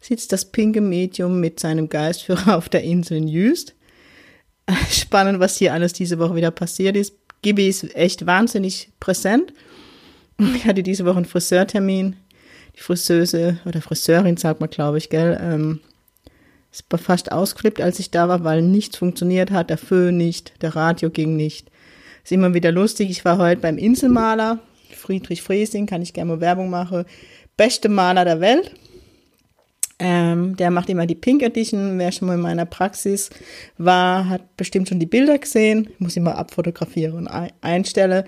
sitzt das pinke Medium mit seinem Geistführer auf der Insel in Jüst. Spannend, was hier alles diese Woche wieder passiert ist. Gibi ist echt wahnsinnig präsent. Ich hatte diese Woche einen Friseurtermin. Die Friseuse oder Friseurin, sagt man, glaube ich, gell, ähm, ist fast ausgeflippt, als ich da war, weil nichts funktioniert hat. Der Föhn nicht, der Radio ging nicht. Ist immer wieder lustig. Ich war heute beim Inselmaler, Friedrich Friesing, kann ich gerne mal Werbung machen. Beste Maler der Welt. Ähm, der macht immer die Pink Edition. Wer schon mal in meiner Praxis war, hat bestimmt schon die Bilder gesehen. Ich muss immer abfotografieren und einstellen.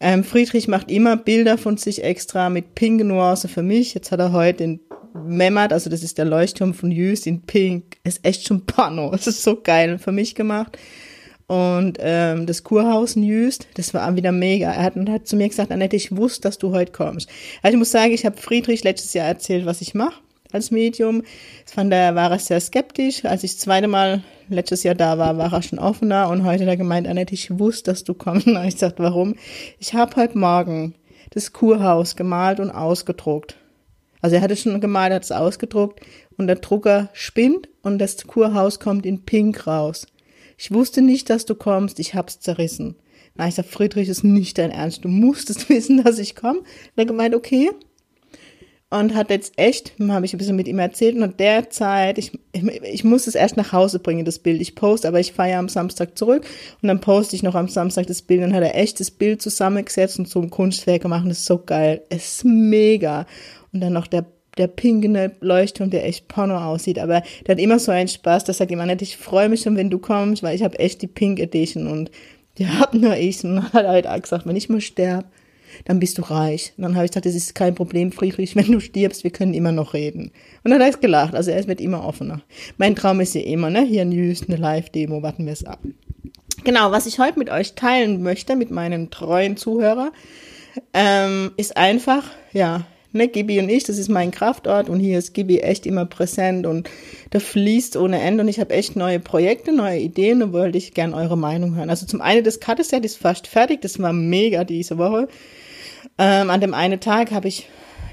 Ähm, Friedrich macht immer Bilder von sich extra mit Pink Nuance für mich. Jetzt hat er heute den Memmert, also das ist der Leuchtturm von Jüst in Pink. Ist echt schon Pano. Es ist so geil für mich gemacht. Und ähm, das Kurhaus in Jüst, das war wieder mega. Er hat, hat zu mir gesagt, Annette, ich wusste, dass du heute kommst. Also ich muss sagen, ich habe Friedrich letztes Jahr erzählt, was ich mache als Medium. Das fand er, war er sehr skeptisch. Als ich das zweite Mal letztes Jahr da war, war er schon offener und heute hat er gemeint, Annette, ich wusste, dass du kommst. Und ich gesagt, warum? Ich habe heute Morgen das Kurhaus gemalt und ausgedruckt. Also er hatte schon gemalt, hat es ausgedruckt und der Drucker spinnt und das Kurhaus kommt in Pink raus. Ich wusste nicht, dass du kommst, ich hab's zerrissen. Na, ich sag, Friedrich, ist nicht dein Ernst, du musstest wissen, dass ich komme. Er gemeint, okay, und hat jetzt echt, habe ich ein bisschen mit ihm erzählt und derzeit, ich, ich, ich muss es erst nach Hause bringen, das Bild. Ich poste, aber ich feiere am Samstag zurück und dann poste ich noch am Samstag das Bild. Dann hat er echt das Bild zusammengesetzt und so ein Kunstwerk gemacht. Das ist so geil. Es ist mega. Und dann noch der der pinkende Leuchtturm, der echt Porno aussieht, aber der hat immer so einen Spaß, dass sagt jemand, ich freue mich schon, wenn du kommst, weil ich habe echt die Pink Edition und die hab nur ich und hat halt auch gesagt, wenn ich mal sterbe, dann bist du reich. Und dann habe ich gesagt, das ist kein Problem, Friedrich, wenn du stirbst, wir können immer noch reden. Und dann hat er gelacht, also er wird immer offener. Mein Traum ist ja immer, ne, hier in Jüst, eine Live-Demo, warten wir es ab. Genau, was ich heute mit euch teilen möchte, mit meinen treuen Zuhörer, ähm, ist einfach, ja, ne, Gibi und ich, das ist mein Kraftort und hier ist Gibi echt immer präsent und da fließt ohne Ende und ich habe echt neue Projekte, neue Ideen und wollte ich gern eure Meinung hören. Also zum einen, das Cutterset ist fast fertig, das war mega diese Woche. Ähm, an dem einen Tag habe ich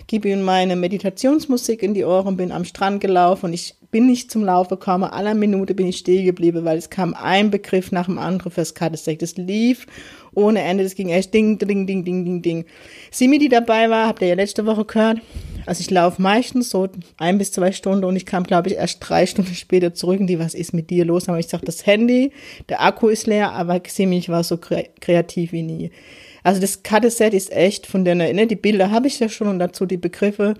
Gibi und meine Meditationsmusik in die Ohren, bin am Strand gelaufen und ich bin nicht zum Laufen gekommen. Aller Minute bin ich stehen geblieben, weil es kam ein Begriff nach dem anderen fürs Cutterset. Das lief ohne Ende. Das ging echt ding, ding, ding, ding, ding, ding. Simi, die dabei war, habt ihr ja letzte Woche gehört. Also ich laufe meistens so ein bis zwei Stunden und ich kam, glaube ich, erst drei Stunden später zurück und die, was ist mit dir los? Aber ich sag, das Handy, der Akku ist leer, aber Simi, ich war so kreativ wie nie. Also das Cutterset ist echt von der, ne, die Bilder habe ich ja schon und dazu die Begriffe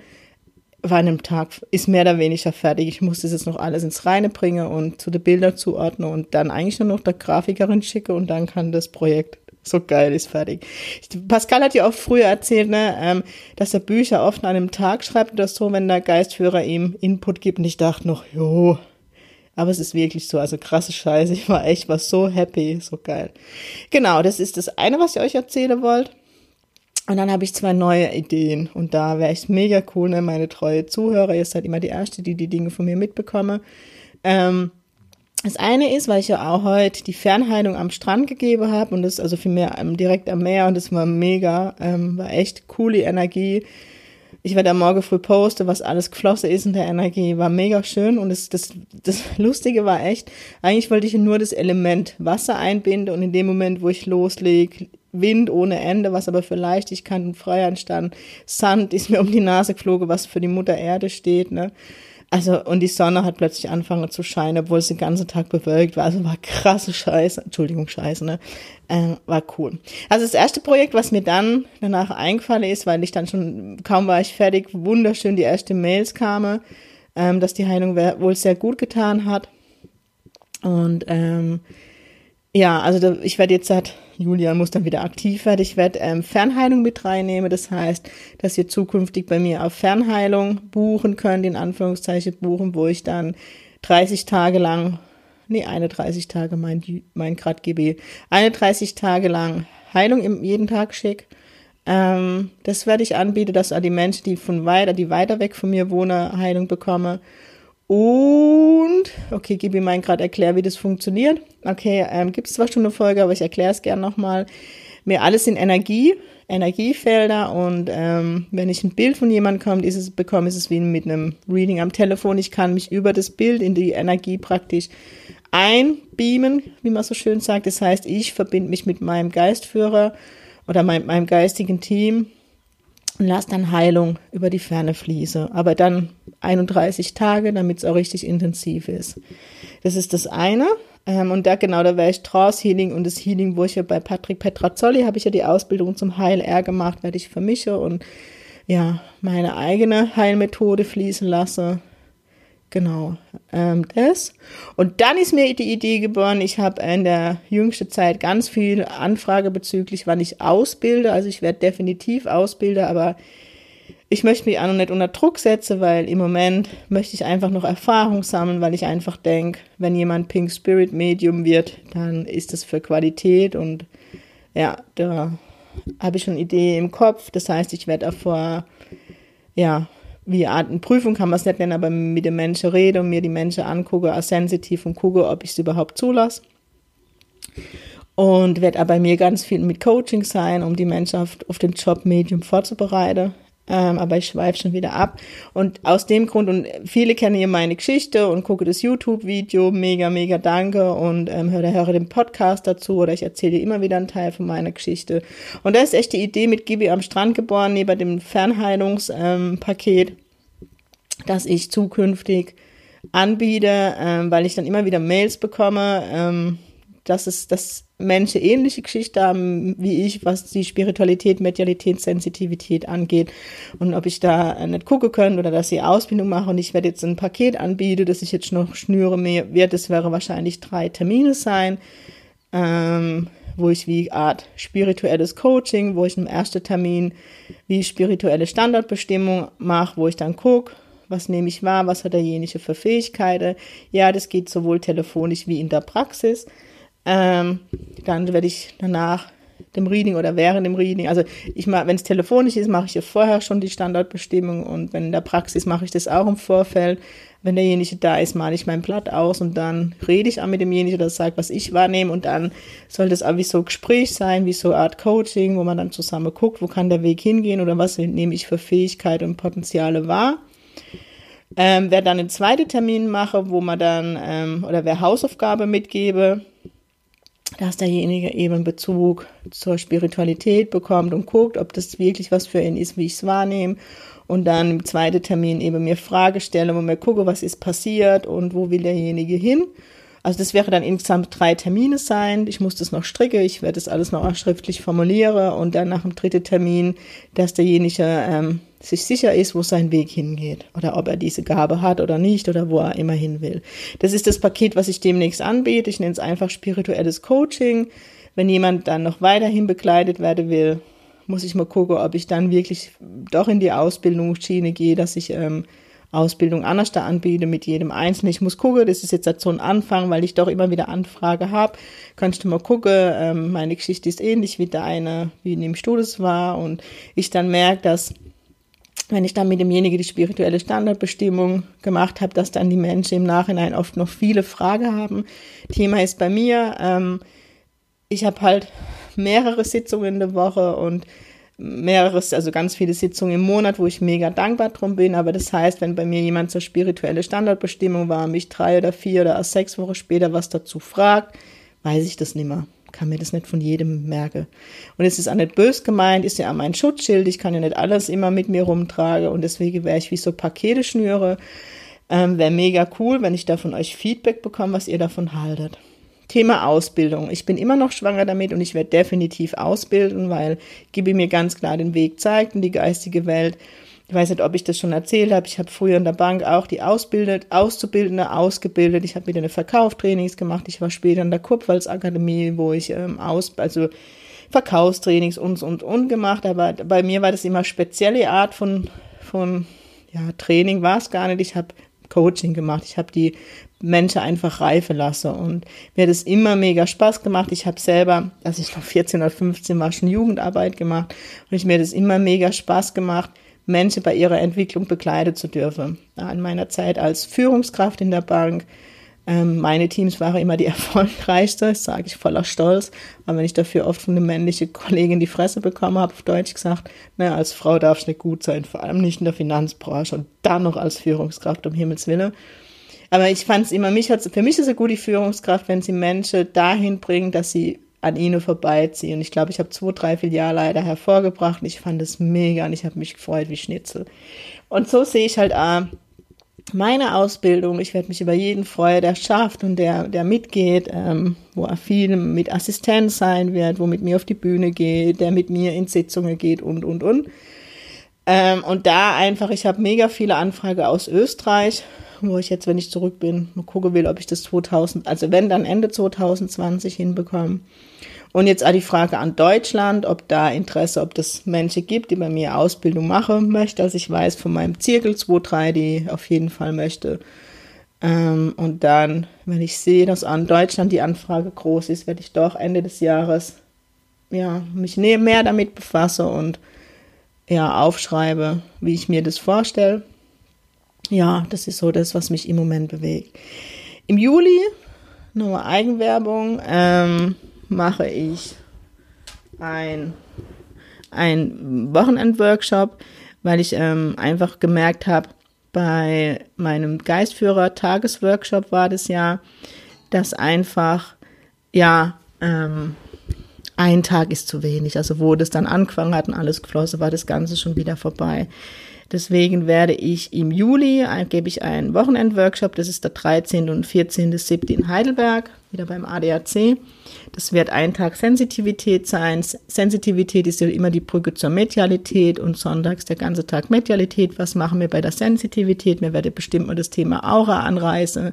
war an einem Tag, ist mehr oder weniger fertig. Ich musste jetzt noch alles ins Reine bringen und zu den Bildern zuordnen und dann eigentlich nur noch der Grafikerin schicke und dann kann das Projekt so geil ist fertig. Pascal hat ja auch früher erzählt, ne, ähm, dass er Bücher oft an einem Tag schreibt oder so, wenn der Geistführer ihm Input gibt. Und ich dachte noch, jo, aber es ist wirklich so, also krasse Scheiße. Ich war echt, war so happy, so geil. Genau, das ist das eine, was ich euch erzählen wollte. Und dann habe ich zwei neue Ideen. Und da wäre ich mega cool, ne, meine treue Zuhörer. Ihr seid immer die Erste, die die Dinge von mir mitbekomme. Ähm, das eine ist, weil ich ja auch heute die Fernheilung am Strand gegeben habe und das also für mich ähm, direkt am Meer und das war mega, ähm, war echt coole Energie. Ich werde am Morgen früh posten, was alles geflossen ist in der Energie, war mega schön und das, das, das Lustige war echt, eigentlich wollte ich nur das Element Wasser einbinden und in dem Moment, wo ich loslege, Wind ohne Ende, was aber für Leichtigkeit und Freiheit stand, Sand ist mir um die Nase geflogen, was für die Mutter Erde steht, ne. Also, und die Sonne hat plötzlich angefangen zu scheinen, obwohl es den ganzen Tag bewölkt war. Also war krasse Scheiße. Entschuldigung, Scheiße, ne? Äh, war cool. Also das erste Projekt, was mir dann danach eingefallen ist, weil ich dann schon, kaum war ich fertig, wunderschön die erste Mails kamen, ähm, dass die Heilung wohl sehr gut getan hat. Und ähm, ja, also da, ich werde jetzt seit Julian muss dann wieder aktiv werden. Ich werde ähm, Fernheilung mit reinnehmen. Das heißt, dass ihr zukünftig bei mir auf Fernheilung buchen könnt, in Anführungszeichen buchen, wo ich dann 30 Tage lang, nee, eine 30 Tage, mein, mein Grad GB, eine 30 Tage lang Heilung im, jeden Tag schick. Ähm, das werde ich anbieten, dass die Menschen, die von weiter, die weiter weg von mir wohnen, Heilung bekommen. Und, okay, gib mir mal gerade erklären, wie das funktioniert. Okay, ähm, gibt es zwar schon eine Folge, aber ich erkläre es gerne nochmal. Mir alles in Energie, Energiefelder und ähm, wenn ich ein Bild von jemandem kommt, ist es, bekomme, ist es wie mit einem Reading am Telefon. Ich kann mich über das Bild in die Energie praktisch einbeamen, wie man so schön sagt. Das heißt, ich verbinde mich mit meinem Geistführer oder mein, meinem geistigen Team und lasse dann Heilung über die Ferne fließen. Aber dann 31 Tage, damit es auch richtig intensiv ist. Das ist das eine. Ähm, und da genau, da wäre ich Trance Healing und das Healing, wo ich ja bei Patrick Petrazzoli habe ich ja die Ausbildung zum Heil-R gemacht, werde ich vermische und ja, meine eigene Heilmethode fließen lasse. Genau, ähm, das. Und dann ist mir die Idee geboren, ich habe in der jüngsten Zeit ganz viel Anfrage bezüglich, wann ich ausbilde. Also ich werde definitiv Ausbilder, aber ich möchte mich auch noch nicht unter Druck setzen, weil im Moment möchte ich einfach noch Erfahrung sammeln, weil ich einfach denke, wenn jemand Pink Spirit Medium wird, dann ist das für Qualität und ja, da habe ich schon eine Idee im Kopf. Das heißt, ich werde auch vor, ja, wie Art eine Prüfung kann man es nicht nennen, aber mit den Menschen rede und mir die Menschen angucke, als sensitiv und gucke, ob ich es überhaupt zulasse. Und werde aber bei mir ganz viel mit Coaching sein, um die Menschen auf, auf den Job Medium vorzubereiten. Ähm, aber ich schweife schon wieder ab. Und aus dem Grund, und viele kennen hier meine Geschichte und gucke das YouTube-Video, mega, mega danke und ähm, höre, höre den Podcast dazu oder ich erzähle immer wieder einen Teil von meiner Geschichte. Und da ist echt die Idee mit Gibi am Strand geboren, neben dem Fernheilungspaket, ähm, dass ich zukünftig anbiete, ähm, weil ich dann immer wieder Mails bekomme, ähm, dass es, dass Menschen ähnliche Geschichte haben wie ich, was die Spiritualität, Medialität, Sensitivität angeht. Und ob ich da nicht gucken können oder dass sie Ausbildung machen und ich werde jetzt ein Paket anbieten, das ich jetzt noch schnüre, mehr wird, es wäre wahrscheinlich drei Termine sein, ähm, wo ich wie Art spirituelles Coaching, wo ich im ersten Termin wie spirituelle Standardbestimmung mache, wo ich dann gucke, was nehme ich wahr, was hat derjenige für Fähigkeiten. Ja, das geht sowohl telefonisch wie in der Praxis. Ähm, dann werde ich danach dem Reading oder während dem Reading, also ich mache, wenn es telefonisch ist, mache ich ja vorher schon die Standardbestimmung und wenn in der Praxis mache ich das auch im Vorfeld. Wenn derjenige da ist, male ich mein Blatt aus und dann rede ich auch mit demjenigen, der sagt, was ich wahrnehme und dann soll das auch wie so ein Gespräch sein, wie so eine Art Coaching, wo man dann zusammen guckt, wo kann der Weg hingehen oder was nehme ich für Fähigkeiten und Potenziale wahr. Ähm, wer dann einen zweiten Termin mache, wo man dann, ähm, oder wer Hausaufgabe mitgebe, dass derjenige eben Bezug zur Spiritualität bekommt und guckt, ob das wirklich was für ihn ist, wie ich es wahrnehme. Und dann im zweiten Termin eben mir Frage stelle, wo mir gucke, was ist passiert und wo will derjenige hin. Also das wäre dann insgesamt drei Termine sein. Ich muss das noch stricken, ich werde das alles noch schriftlich formulieren und dann nach dem dritten Termin, dass derjenige ähm, sich sicher ist, wo sein Weg hingeht oder ob er diese Gabe hat oder nicht oder wo er immer hin will. Das ist das Paket, was ich demnächst anbiete. Ich nenne es einfach spirituelles Coaching. Wenn jemand dann noch weiterhin begleitet werden will, muss ich mal gucken, ob ich dann wirklich doch in die Ausbildungsschiene gehe, dass ich ähm, Ausbildung anders da anbiete mit jedem Einzelnen. Ich muss gucken, das ist jetzt so ein Anfang, weil ich doch immer wieder Anfrage habe. Kannst du mal gucken, ähm, meine Geschichte ist ähnlich wie deine, wie nimmst du das war und ich dann merke, dass wenn ich dann mit demjenigen die spirituelle Standardbestimmung gemacht habe, dass dann die Menschen im Nachhinein oft noch viele Fragen haben. Thema ist bei mir, ähm, ich habe halt mehrere Sitzungen in der Woche und mehrere, also ganz viele Sitzungen im Monat, wo ich mega dankbar drum bin. Aber das heißt, wenn bei mir jemand zur spirituelle Standardbestimmung war, mich drei oder vier oder sechs Wochen später was dazu fragt, weiß ich das nicht mehr kann mir das nicht von jedem merken. Und es ist auch nicht bös gemeint, ist ja auch mein Schutzschild, ich kann ja nicht alles immer mit mir rumtragen und deswegen wäre ich wie so Pakete schnüre. Ähm, wäre mega cool, wenn ich da von euch Feedback bekomme, was ihr davon haltet. Thema Ausbildung. Ich bin immer noch schwanger damit und ich werde definitiv ausbilden, weil Gibi mir ganz klar den Weg zeigt in die geistige Welt ich weiß nicht, ob ich das schon erzählt habe. Ich habe früher in der Bank auch die Ausbildet, Auszubildende ausgebildet. Ich habe wieder eine Verkaufstrainings gemacht. Ich war später in der Kurpfalz-Akademie, wo ich ähm, aus, also Verkaufstrainings und und und gemacht. Aber bei mir war das immer spezielle Art von von ja Training war es gar nicht. Ich habe Coaching gemacht. Ich habe die Menschen einfach reife lasse. Und mir hat es immer mega Spaß gemacht. Ich habe selber, als ich noch 14 oder 15 war, schon Jugendarbeit gemacht. Und ich mir hat es immer mega Spaß gemacht, Menschen bei ihrer Entwicklung begleiten zu dürfen. In meiner Zeit als Führungskraft in der Bank. Ähm, meine Teams waren immer die erfolgreichste, das sage ich voller Stolz. Aber wenn ich dafür oft von einer männlichen Kollegin die Fresse bekommen habe, auf Deutsch gesagt, naja, als Frau darf es nicht gut sein, vor allem nicht in der Finanzbranche und dann noch als Führungskraft, um Himmels Willen. Aber ich fand es immer, mich hat's, für mich ist eine gute Führungskraft, wenn sie Menschen dahin bringen, dass sie an ihnen vorbeiziehen. Ich glaube, ich habe zwei, drei Filialleiter hervorgebracht und ich fand es mega und ich habe mich gefreut wie Schnitzel. Und so sehe ich halt auch meine Ausbildung. Ich werde mich über jeden freuen, der schafft und der, der mitgeht, ähm, wo er viel mit Assistenz sein wird, wo mit mir auf die Bühne geht, der mit mir in Sitzungen geht und, und, und. Ähm, und da einfach, ich habe mega viele Anfragen aus Österreich wo ich jetzt, wenn ich zurück bin, mal gucken will, ob ich das 2000, also wenn dann Ende 2020 hinbekomme. Und jetzt auch die Frage an Deutschland, ob da Interesse, ob das Menschen gibt, die bei mir Ausbildung machen möchte. Also ich weiß von meinem Zirkel 2-3, die auf jeden Fall möchte. Ähm, und dann, wenn ich sehe, dass an Deutschland die Anfrage groß ist, werde ich doch Ende des Jahres ja, mich mehr damit befasse und ja, aufschreibe, wie ich mir das vorstelle ja, das ist so das, was mich im Moment bewegt. Im Juli, nochmal Eigenwerbung, ähm, mache ich ein, ein Wochenendworkshop, weil ich ähm, einfach gemerkt habe, bei meinem Geistführer-Tagesworkshop war das ja, dass einfach, ja, ähm, ein Tag ist zu wenig. Also wo das dann angefangen hat und alles geflossen, war das Ganze schon wieder vorbei. Deswegen werde ich im Juli, äh, gebe ich einen Wochenendworkshop, das ist der 13. und 14.7. in Heidelberg, wieder beim ADAC. Das wird ein Tag Sensitivität sein. Sensitivität ist ja immer die Brücke zur Medialität und sonntags der ganze Tag Medialität. Was machen wir bei der Sensitivität? Mir werde bestimmt mal das Thema Aura anreißen.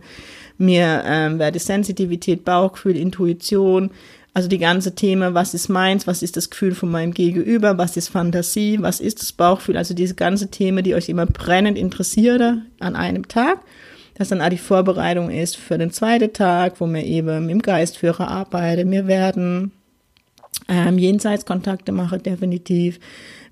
Mir ähm, werde Sensitivität, Bauchgefühl, Intuition, also die ganze Thema, was ist meins, was ist das Gefühl von meinem Gegenüber, was ist Fantasie, was ist das Bauchgefühl, also diese ganze Themen, die euch immer brennend interessiert an einem Tag. Das dann auch die Vorbereitung ist für den zweiten Tag, wo wir eben dem Geistführer arbeiten. Wir werden ähm, Jenseitskontakte machen, definitiv.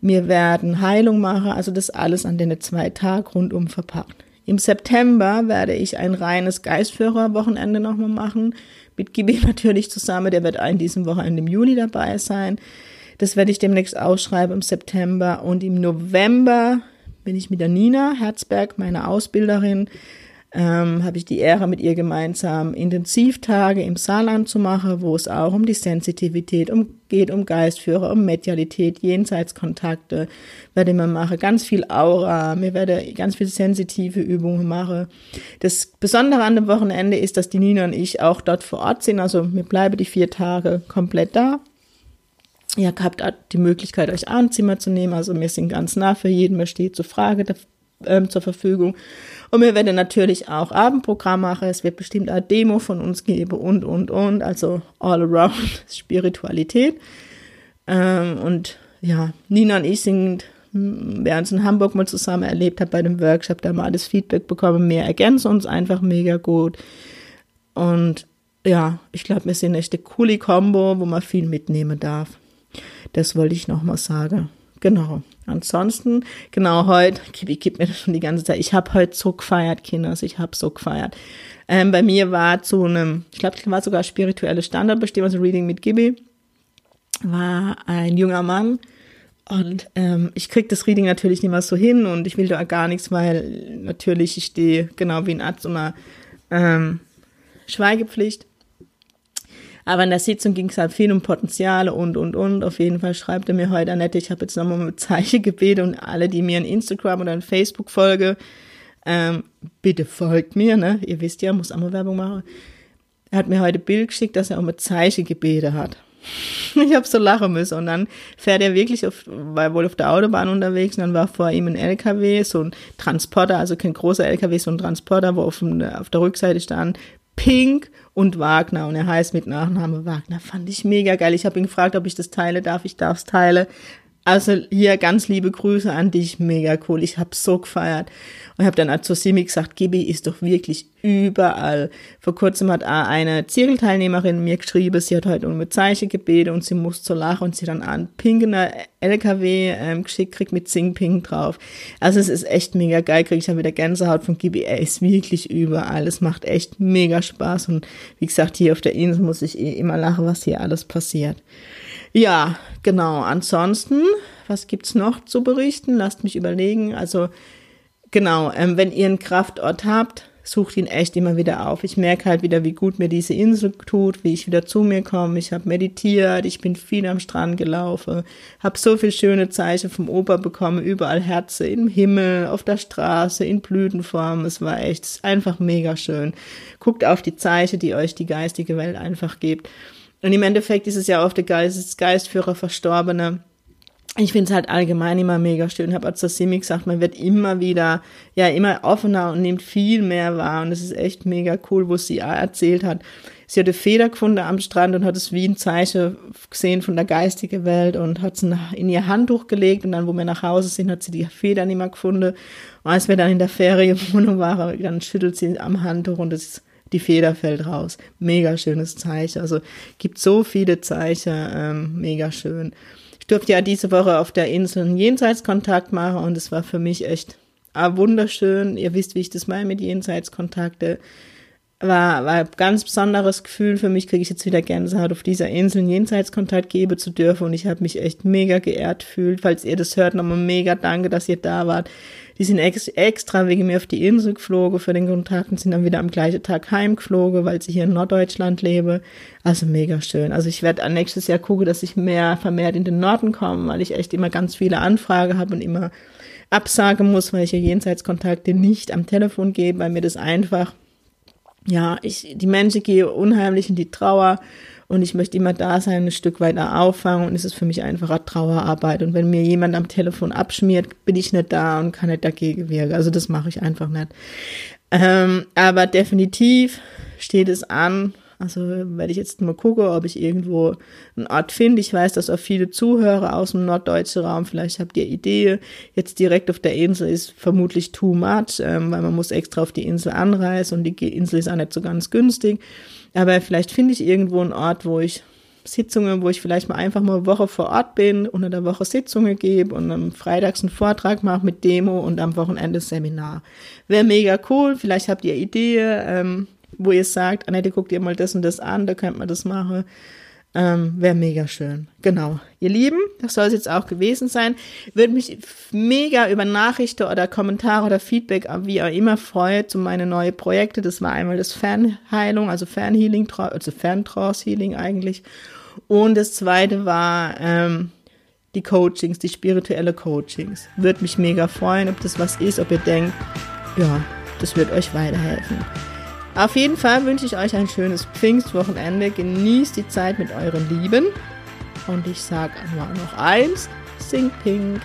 Wir werden Heilung machen, also das alles an den zwei Tagen rundum verpackt. Im September werde ich ein reines Geistführer-Wochenende nochmal machen mit Gibi natürlich zusammen. Der wird in diesem Wochenende im Juli dabei sein. Das werde ich demnächst ausschreiben im September. Und im November bin ich mit der Nina Herzberg, meiner Ausbilderin, ähm, habe ich die Ehre, mit ihr gemeinsam Intensivtage im Saarland zu machen, wo es auch um die Sensitivität um, geht, um Geistführer, um Medialität, Jenseitskontakte werde man machen, ganz viel Aura, mir werde ganz viele sensitive Übungen machen. Das Besondere an dem Wochenende ist, dass die Nina und ich auch dort vor Ort sind, also wir bleiben die vier Tage komplett da. Ihr habt die Möglichkeit, euch Abendzimmer zu nehmen, also wir sind ganz nah für jeden, wer steht zur Frage ähm, zur Verfügung. Und wir werden natürlich auch Abendprogramm machen. Es wird bestimmt eine Demo von uns geben und, und, und. Also all around Spiritualität. Ähm, und ja, Nina und ich sind, wer uns in Hamburg mal zusammen erlebt hat bei dem Workshop, da mal das Feedback bekommen. Wir ergänzen uns einfach mega gut. Und ja, ich glaube, wir sind echt eine coole Kombo, wo man viel mitnehmen darf. Das wollte ich nochmal sagen. Genau. Ansonsten, genau heute, Kibi gibt mir das schon die ganze Zeit. Ich habe heute so gefeiert, Kinders. Ich habe so gefeiert. Ähm, bei mir war zu einem, ich glaube, es war sogar spirituelle Standardbestimmung, also Reading mit Gibi, war ein junger Mann. Und ähm, ich krieg das Reading natürlich nicht mehr so hin und ich will da gar nichts, weil natürlich ich stehe genau wie ein Arzt unter ähm, Schweigepflicht. Aber in der Sitzung ging es halt viel um Potenziale und, und, und. Auf jeden Fall schreibt er mir heute, Annette, ich habe jetzt nochmal mit Zeichen gebeten und alle, die mir in Instagram oder in Facebook folge, ähm, bitte folgt mir, ne? Ihr wisst ja, muss auch mal Werbung machen. Er hat mir heute Bild geschickt, dass er um Zeichen gebeten hat. Ich habe so lachen müssen und dann fährt er wirklich auf, war wohl auf der Autobahn unterwegs und dann war vor ihm ein LKW, so ein Transporter, also kein großer LKW, so ein Transporter, wo auf, auf der Rückseite stand Pink und Wagner und er heißt mit Nachname Wagner. Fand ich mega geil. Ich habe ihn gefragt, ob ich das teile darf. Ich darf es teilen. Also hier ganz liebe Grüße an dich, mega cool. Ich habe so gefeiert und habe dann zu Simi gesagt, Gibi ist doch wirklich überall. Vor kurzem hat eine Zirkelteilnehmerin mir geschrieben, sie hat heute um eine Zeichen gebeten und sie muss zu lachen und sie dann an pinkener LKW ähm, geschickt kriegt mit Sing Pink drauf. Also es ist echt mega geil, kriege ich dann wieder Gänsehaut von Gibi. Er ist wirklich überall. Es macht echt mega Spaß und wie gesagt, hier auf der Insel muss ich eh immer lachen, was hier alles passiert. Ja, genau. Ansonsten, was gibt's noch zu berichten? Lasst mich überlegen. Also, genau, ähm, wenn ihr einen Kraftort habt, sucht ihn echt immer wieder auf. Ich merke halt wieder, wie gut mir diese Insel tut, wie ich wieder zu mir komme. Ich habe meditiert, ich bin viel am Strand gelaufen, habe so viel schöne Zeichen vom Opa bekommen, überall Herze im Himmel, auf der Straße, in Blütenform. Es war echt einfach mega schön. Guckt auf die Zeichen, die euch die geistige Welt einfach gibt. Und im Endeffekt ist es ja oft der Geist, Geistführer Verstorbene. Ich finde es halt allgemein immer mega schön. Ich habe als Simi gesagt, man wird immer wieder, ja, immer offener und nimmt viel mehr wahr. Und es ist echt mega cool, wo sie erzählt hat. Sie hatte Feder gefunden am Strand und hat es wie ein Zeichen gesehen von der geistigen Welt und hat es in ihr Handtuch gelegt. Und dann, wo wir nach Hause sind, hat sie die Feder nicht mehr gefunden. Und als wir dann in der Ferienwohnung waren, dann schüttelt sie am Handtuch und es ist die Feder fällt raus. Mega schönes Zeichen. Also gibt so viele Zeichen, ähm, mega schön. Ich durfte ja diese Woche auf der Insel einen Jenseitskontakt machen und es war für mich echt ah, wunderschön. Ihr wisst, wie ich das meine mit Jenseitskontakte. War, war ein ganz besonderes Gefühl für mich, kriege ich jetzt wieder Gänsehaut, auf dieser Insel einen Jenseitskontakt geben zu dürfen und ich habe mich echt mega geehrt gefühlt. Falls ihr das hört, nochmal mega danke, dass ihr da wart. Die sind ex extra wegen mir auf die Insel geflogen für den Kontakt und sind dann wieder am gleichen Tag heimgeflogen, weil sie hier in Norddeutschland lebe. Also mega schön. Also ich werde nächstes Jahr gucken, dass ich mehr vermehrt in den Norden komme, weil ich echt immer ganz viele Anfragen habe und immer absagen muss, weil ich ja Jenseitskontakte nicht am Telefon gebe, weil mir das einfach, ja, ich, die Menschen gehen unheimlich in die Trauer und ich möchte immer da sein, ein Stück weiter auffangen und es ist für mich einfacher Trauerarbeit. Und wenn mir jemand am Telefon abschmiert, bin ich nicht da und kann nicht dagegen wirken. Also das mache ich einfach nicht. Ähm, aber definitiv steht es an. Also werde ich jetzt mal gucken, ob ich irgendwo einen Ort finde. Ich weiß, dass auch viele Zuhörer aus dem norddeutschen Raum, vielleicht habt ihr Idee, jetzt direkt auf der Insel ist vermutlich too much, ähm, weil man muss extra auf die Insel anreisen und die Insel ist auch nicht so ganz günstig. Aber vielleicht finde ich irgendwo einen Ort, wo ich Sitzungen, wo ich vielleicht mal einfach mal eine Woche vor Ort bin, unter der Woche Sitzungen gebe und am Freitags einen Vortrag mache mit Demo und am Wochenende Seminar. Wäre mega cool. Vielleicht habt ihr Ideen, ähm, wo ihr sagt, Annette, guckt ihr mal das und das an, da könnt man das machen. Ähm, Wäre mega schön. Genau. Ihr Lieben, das soll es jetzt auch gewesen sein. Würde mich mega über Nachrichten oder Kommentare oder Feedback, wie auch immer, freuen zu meinen neuen Projekte. Das war einmal das Fernheilung, also Fernhealing, also Ferntrance-Healing eigentlich. Und das zweite war ähm, die Coachings, die spirituelle Coachings. Würde mich mega freuen, ob das was ist, ob ihr denkt, ja, das wird euch weiterhelfen. Auf jeden Fall wünsche ich euch ein schönes Pfingstwochenende. Genießt die Zeit mit euren Lieben. Und ich sage noch eins: Sing Pink.